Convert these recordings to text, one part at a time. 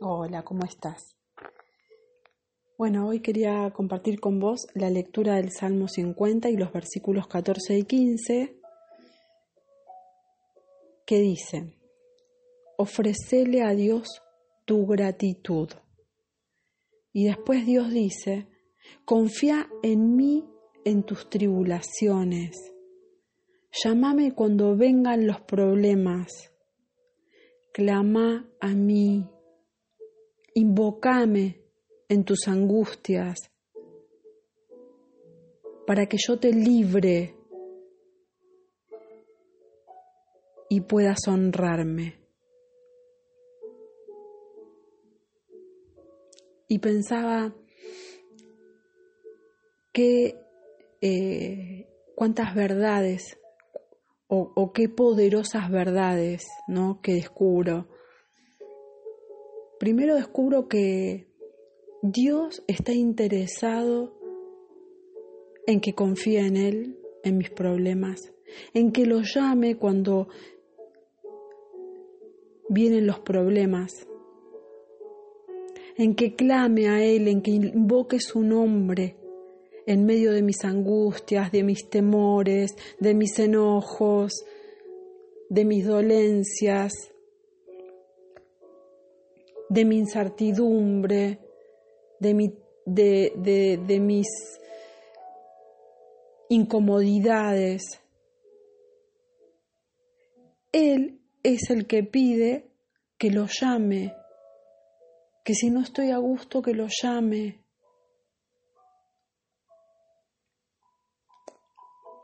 Hola, ¿cómo estás? Bueno, hoy quería compartir con vos la lectura del Salmo 50 y los versículos 14 y 15 que dice, ofrecele a Dios tu gratitud. Y después Dios dice, confía en mí en tus tribulaciones. Llámame cuando vengan los problemas. Clama a mí invócame en tus angustias para que yo te libre y puedas honrarme. Y pensaba que eh, cuántas verdades o, o, qué poderosas verdades ¿no? que descubro primero descubro que Dios está interesado en que confíe en Él, en mis problemas, en que lo llame cuando vienen los problemas, en que clame a Él, en que invoque su nombre en medio de mis angustias, de mis temores, de mis enojos, de mis dolencias, de mi incertidumbre, de, mi, de, de, de mis incomodidades. Él es el que pide que lo llame, que si no estoy a gusto, que lo llame.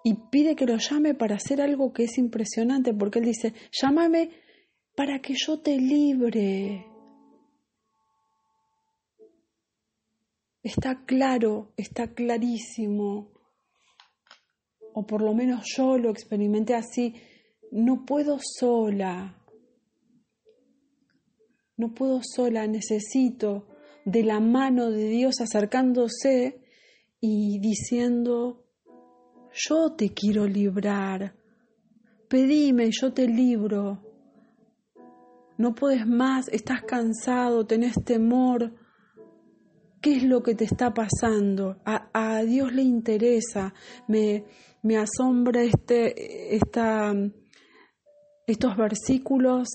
Y pide que lo llame para hacer algo que es impresionante, porque él dice, llámame para que yo te libre. Está claro, está clarísimo, o por lo menos yo lo experimenté así, no puedo sola, no puedo sola, necesito de la mano de Dios acercándose y diciendo, yo te quiero librar, pedime, yo te libro, no puedes más, estás cansado, tenés temor, ¿Qué es lo que te está pasando? A, Dios le interesa. Me, asombra este, esta, estos versículos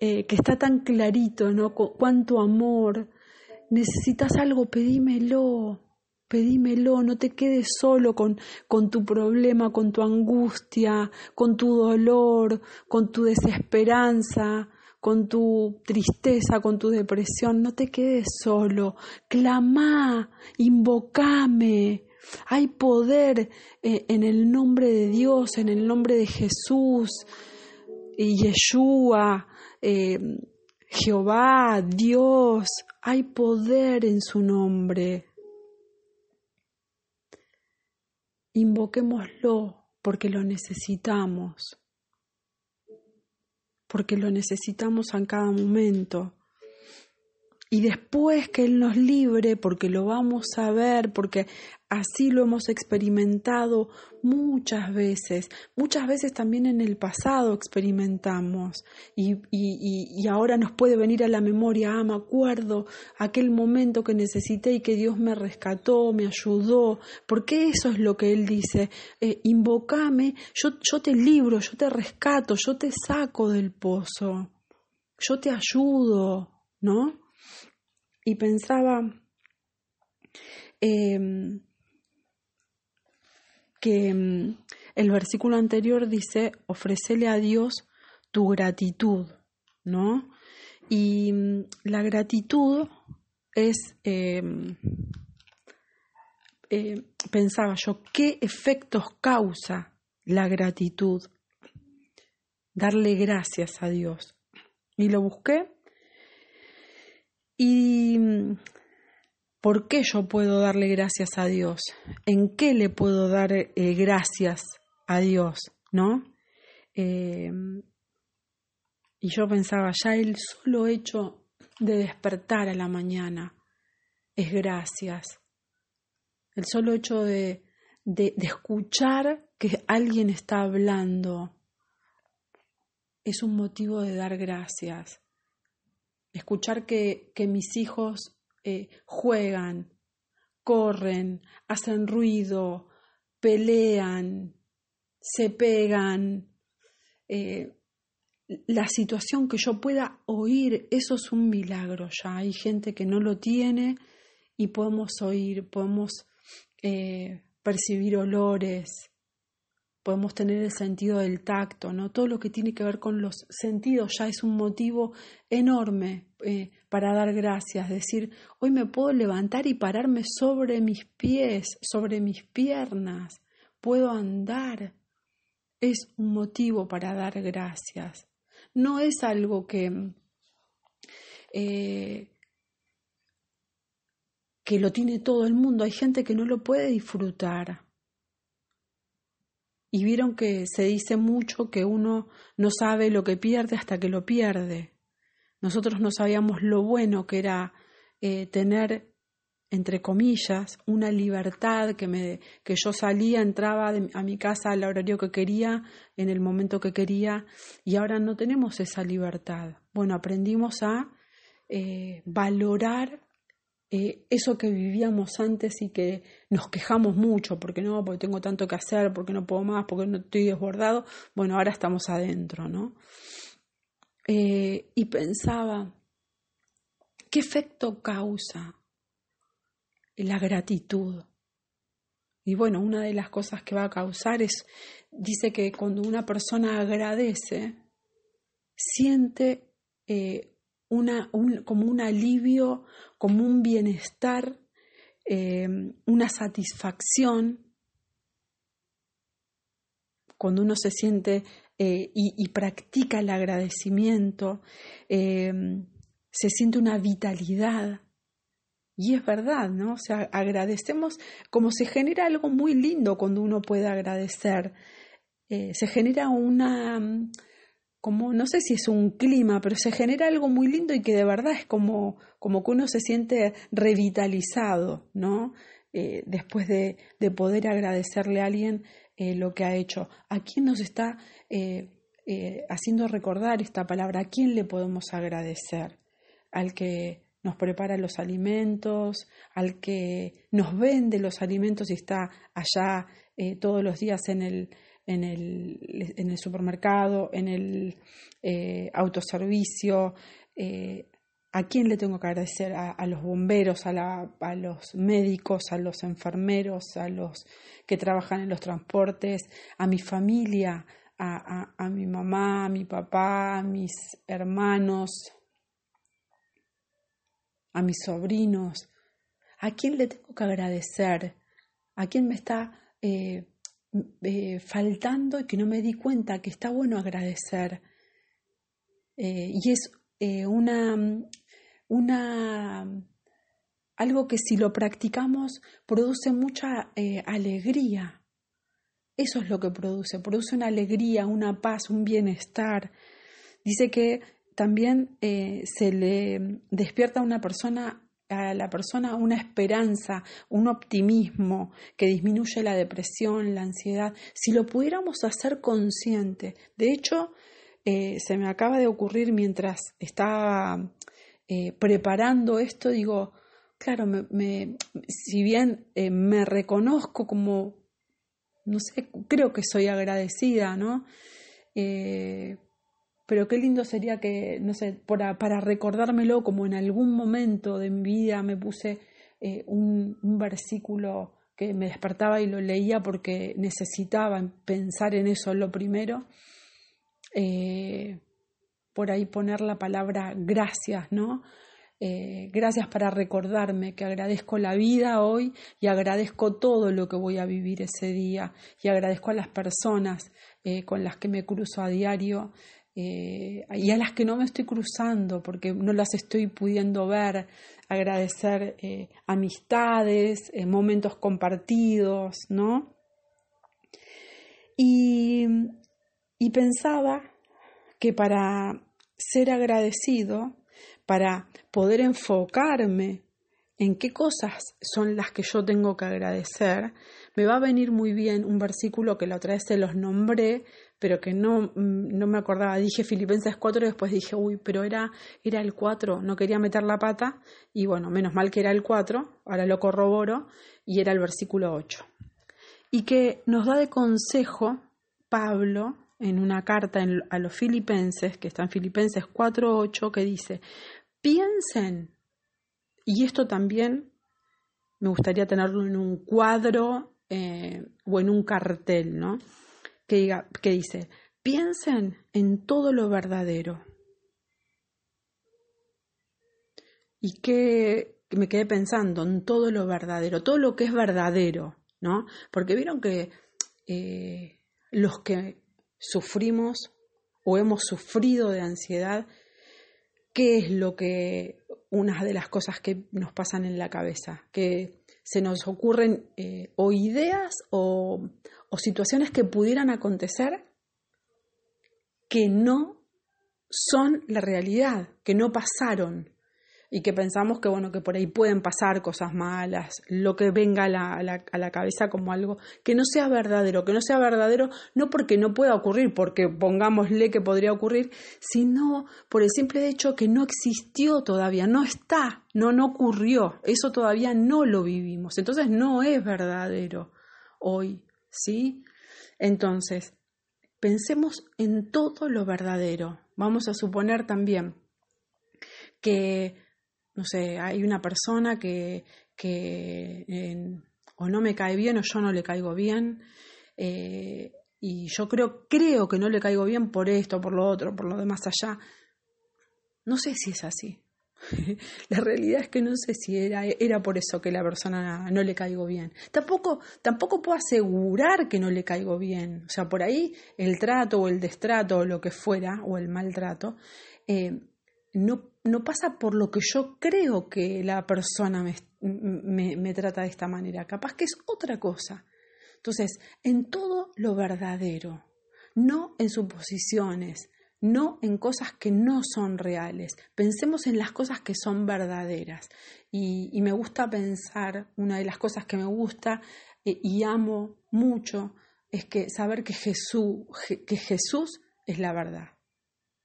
eh, que está tan clarito, ¿no? cuánto amor. Necesitas algo, pedímelo, pedímelo, no te quedes solo con, con tu problema, con tu angustia, con tu dolor, con tu desesperanza con tu tristeza, con tu depresión, no te quedes solo, clama, invocame. Hay poder eh, en el nombre de Dios, en el nombre de Jesús, y Yeshua, eh, Jehová, Dios, hay poder en su nombre. Invoquémoslo porque lo necesitamos porque lo necesitamos en cada momento. Y después que Él nos libre, porque lo vamos a ver, porque así lo hemos experimentado muchas veces, muchas veces también en el pasado experimentamos y, y, y ahora nos puede venir a la memoria, ah, me acuerdo aquel momento que necesité y que Dios me rescató, me ayudó, porque eso es lo que Él dice, eh, invocame, yo, yo te libro, yo te rescato, yo te saco del pozo, yo te ayudo, ¿no? Y pensaba em, que em, el versículo anterior dice, ofrecele a Dios tu gratitud, ¿no? Y em, la gratitud es, pensaba yo, ¿qué efectos causa la gratitud? Darle gracias a Dios. Y lo busqué ¿Y mm, por qué yo puedo darle gracias a Dios? ¿En qué le puedo dar eh, gracias a Dios? ¿No? Eh, y yo pensaba, ya el solo hecho de despertar a la mañana es gracias. El solo hecho de, de, de escuchar que alguien está hablando es un motivo de dar gracias. Escuchar que, que mis hijos eh, juegan, corren, hacen ruido, pelean, se pegan. Eh, la situación que yo pueda oír, eso es un milagro ya. Hay gente que no lo tiene y podemos oír, podemos eh, percibir olores, podemos tener el sentido del tacto, ¿no? Todo lo que tiene que ver con los sentidos ya es un motivo enorme eh, para dar gracias, decir, hoy me puedo levantar y pararme sobre mis pies, sobre mis piernas, puedo andar, es un motivo para dar gracias. No es algo que, eh, que lo tiene todo el mundo, hay gente que no lo puede disfrutar. Y vieron que se dice mucho que uno no sabe lo que pierde hasta que lo pierde. Nosotros no sabíamos lo bueno que era eh, tener, entre comillas, una libertad que, me, que yo salía, entraba a mi casa al horario que quería, en el momento que quería, y ahora no tenemos esa libertad. Bueno, aprendimos a eh, valorar eh, eso que vivíamos antes y que nos quejamos mucho, porque no, porque tengo tanto que hacer, porque no puedo más, porque no estoy desbordado, bueno, ahora estamos adentro, ¿no? Eh, y pensaba, ¿qué efecto causa la gratitud? Y bueno, una de las cosas que va a causar es, dice que cuando una persona agradece, siente eh, una, como un alivio, como un bienestar, eh, una satisfacción. Cuando uno se siente eh, y, practica el agradecimiento, eh, se siente una vitalidad. Y es verdad, ¿no? O sea, agradecemos como se genera algo muy lindo cuando uno puede agradecer. se genera una, como, no sé si es un clima, pero se genera algo muy lindo y que de verdad es como, como que uno se siente revitalizado, ¿no? Eh, después de, de, poder agradecerle a alguien eh, lo que ha hecho. ¿A quién nos está eh, haciendo recordar esta palabra? ¿A quién le podemos agradecer? Al que nos prepara los alimentos, al que nos vende los alimentos y está allá todos los días en el, en el, en el supermercado, en el eh, autoservicio. Eh, ¿A quién le tengo que agradecer? A, los bomberos, a, la, a, los médicos, a los enfermeros, a los que trabajan en los transportes, a mi familia, a, a mi mamá, a mi papá, a mis hermanos, a mis sobrinos. ¿A quién le tengo que agradecer? ¿A quién me está eh, eh, faltando y que no me di cuenta que está bueno agradecer. Eh, y es eh, una, una, algo que si lo practicamos produce mucha alegría. Eso es lo que produce, produce una alegría, una paz, un bienestar. Dice que también se le despierta a una persona a la persona una esperanza, un optimismo que disminuye la depresión, la ansiedad, si lo pudiéramos hacer consciente. De hecho, eh, se me acaba de ocurrir mientras estaba eh, preparando esto, digo, claro, me, si bien eh, me reconozco como, no sé, creo que soy agradecida, ¿no? Pero qué lindo sería que, no sé, para, recordármelo, como en algún momento de mi vida me puse eh, un, versículo que me despertaba y lo leía porque necesitaba pensar en eso lo primero. Eh, por ahí poner la palabra gracias, ¿no? Eh, gracias para recordarme que agradezco la vida hoy y agradezco todo lo que voy a vivir ese día y agradezco a las personas con las que me cruzo a diario eh, y a las que no me estoy cruzando porque no las estoy pudiendo ver, agradecer eh, amistades, eh, momentos compartidos, ¿no? Y, y pensaba que para ser agradecido, para poder enfocarme en qué cosas son las que yo tengo que agradecer, me va a venir muy bien un versículo que la otra vez se los nombré, pero que no, mm, no me acordaba. Dije Filipenses 4 y después dije, uy, pero era, era el 4, no quería meter la pata y bueno, menos mal que era el 4, ahora lo corroboro y era el versículo 8. Y que nos da de consejo Pablo en una carta a los filipenses, que está en Filipenses 4.8, que dice, piensen, y esto también me gustaría tenerlo en un cuadro eh, o en un cartel, ¿no? Que, diga, que dice, piensen en todo lo verdadero. Y que me quedé pensando en todo lo verdadero, todo lo que es verdadero, ¿no? Porque vieron que eh, los que sufrimos o hemos sufrido de ansiedad, ¿qué es lo que, una de las cosas que nos pasan en la cabeza? Que se nos ocurren eh, o ideas o, o situaciones que pudieran acontecer que no son la realidad, que no pasaron, y que pensamos que bueno que por ahí pueden pasar cosas malas, lo que venga a la, a, la, cabeza como algo que no sea verdadero, que no sea verdadero no porque no pueda ocurrir, porque pongámosle que podría ocurrir, sino por el simple hecho que no existió todavía, no está, no, no ocurrió, eso todavía no lo vivimos, entonces no es verdadero hoy, ¿sí? Entonces, pensemos en todo lo verdadero. Vamos a suponer también que no sé, hay una persona que, o no me cae bien o yo no le caigo bien. Eh, y yo creo, creo que no le caigo bien por esto, por lo otro, por lo demás allá. No sé si es así. la realidad es que no sé si era, era por eso que la persona no le caigo bien. Tampoco, tampoco puedo asegurar que no le caigo bien. O sea, por ahí el trato o el destrato o lo que fuera, o el maltrato, eh, no, no pasa por lo que yo creo que la persona me, me, trata de esta manera, capaz que es otra cosa. Entonces, en todo lo verdadero, no en suposiciones, no en cosas que no son reales. Pensemos en las cosas que son verdaderas. Y, me gusta pensar, una de las cosas que me gusta eh, y amo mucho, es que saber que Jesús, que Jesús es la verdad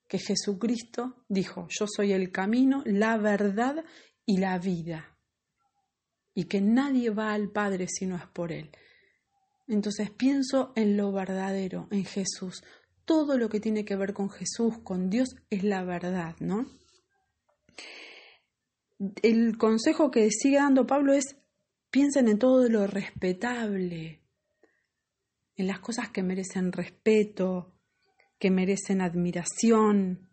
que Jesucristo dijo, yo soy el camino, la verdad y la vida, y que nadie va al Padre si no es por Él. Entonces pienso en lo verdadero, en Jesús. Todo lo que tiene que ver con Jesús, con Dios, es la verdad, ¿no? El consejo que sigue dando Pablo es, piensen en todo lo respetable, en las cosas que merecen respeto, que merecen admiración,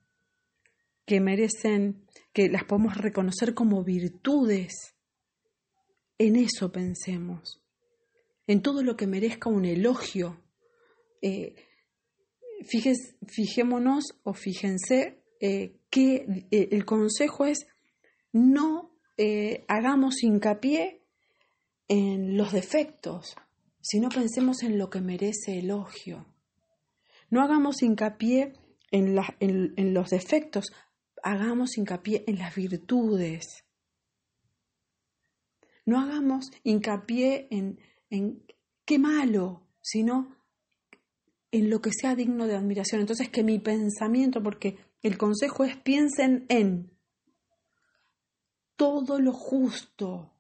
que merecen, que las podemos reconocer como virtudes. En eso pensemos, en todo lo que merezca un elogio. Eh, fijémonos o fíjense eh, que eh, el consejo es no hagamos hincapié en los defectos, sino pensemos en lo que merece elogio. No hagamos hincapié en, los defectos, hagamos hincapié en las virtudes. No hagamos hincapié en, qué malo, sino en lo que sea digno de admiración. Entonces, que mi pensamiento, porque el consejo es piensen en todo lo justo,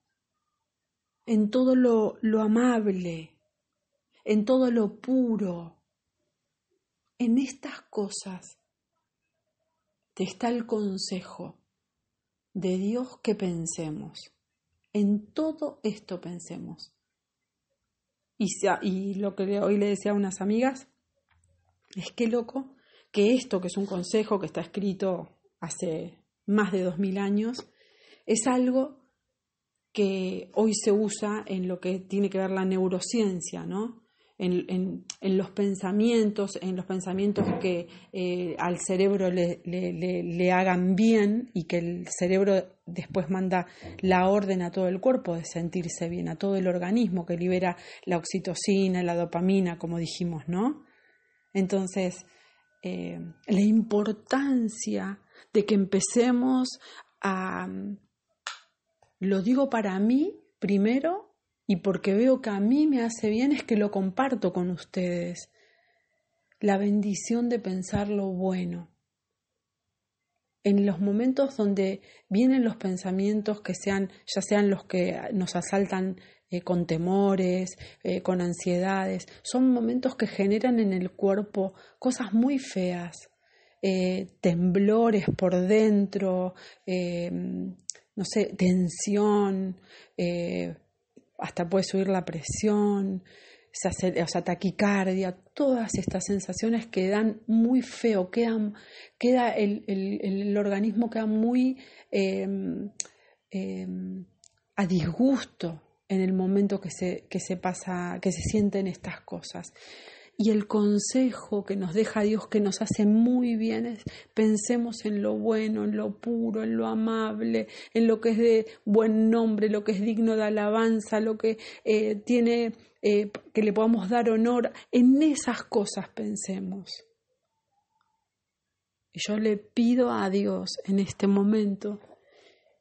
en todo lo amable, en todo lo puro, en estas cosas está el consejo de Dios que pensemos. En todo esto pensemos. Y, y lo que hoy le decía a unas amigas es que loco que esto, que es un consejo que está escrito hace más de dos mil años, es algo que hoy se usa en lo que tiene que ver la neurociencia, ¿no? En, los pensamientos, en los pensamientos que eh, al cerebro le, le, hagan bien y que el cerebro después manda la orden a todo el cuerpo de sentirse bien, a todo el organismo que libera la oxitocina, la dopamina, como dijimos, ¿no? Entonces, eh, la importancia de que empecemos a, lo digo para mí primero y porque veo que a mí me hace bien es que lo comparto con ustedes. La bendición de pensar lo bueno. En los momentos donde vienen los pensamientos que sean, ya sean los que nos asaltan eh, con temores, eh, con ansiedades, son momentos que generan en el cuerpo cosas muy feas, eh, temblores por dentro, no sé, tensión, hasta puede subir la presión, o sea, taquicardia, todas estas sensaciones quedan muy feo, quedan, queda el, el, organismo queda muy em, em, a disgusto en el momento que se, que se pasa, que se sienten estas cosas. Y el consejo que nos deja Dios, que nos hace muy bien, es pensemos en lo bueno, en lo puro, en lo amable, en lo que es de buen nombre, lo que es digno de alabanza, lo que eh, tiene, eh, que le podamos dar honor. En esas cosas pensemos. Y yo le pido a Dios en este momento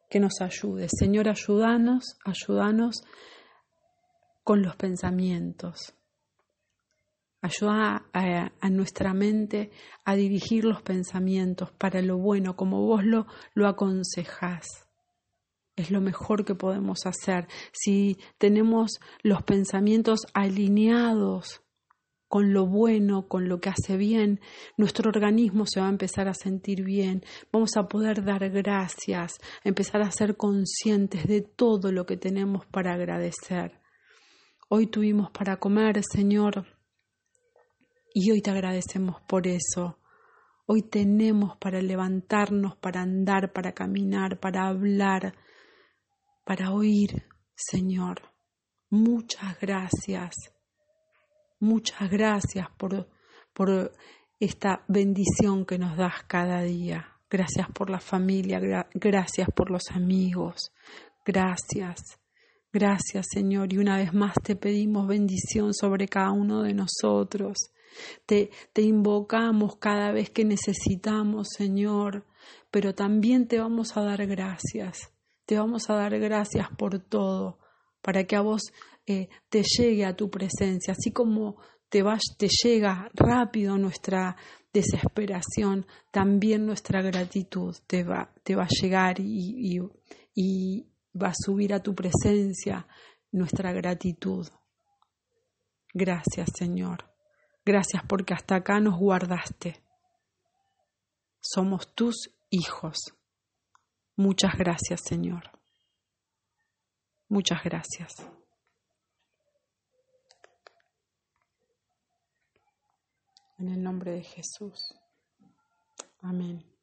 que nos ayude. Señor, ayúdanos, ayúdanos con los pensamientos Ayuda a, nuestra mente a dirigir los pensamientos para lo bueno, como vos lo, lo aconsejás. Es lo mejor que podemos hacer. Si tenemos los pensamientos alineados con lo bueno, con lo que hace bien, nuestro organismo se va a empezar a sentir bien, vamos a poder dar gracias, empezar a ser conscientes de todo lo que tenemos para agradecer. Hoy tuvimos para comer, Señor, y hoy te agradecemos por eso. Hoy tenemos para levantarnos, para andar, para caminar, para hablar, para oír, Señor. Muchas gracias. Muchas gracias por, por esta bendición que nos das cada día. Gracias por la familia, gracias por los amigos. Gracias. Gracias, Señor. Y una vez más te pedimos bendición sobre cada uno de nosotros. Te, te invocamos cada vez que necesitamos, Señor, pero también te vamos a dar gracias. Te vamos a dar gracias por todo, para que a vos eh, te llegue a tu presencia, así como te, va, te llega rápido nuestra desesperación, también nuestra gratitud te va, te va a llegar y, y, y va a subir a tu presencia nuestra gratitud. Gracias, Señor. Gracias porque hasta acá nos guardaste. Somos tus hijos. Muchas gracias, Señor. Muchas gracias. En el nombre de Jesús. Amén.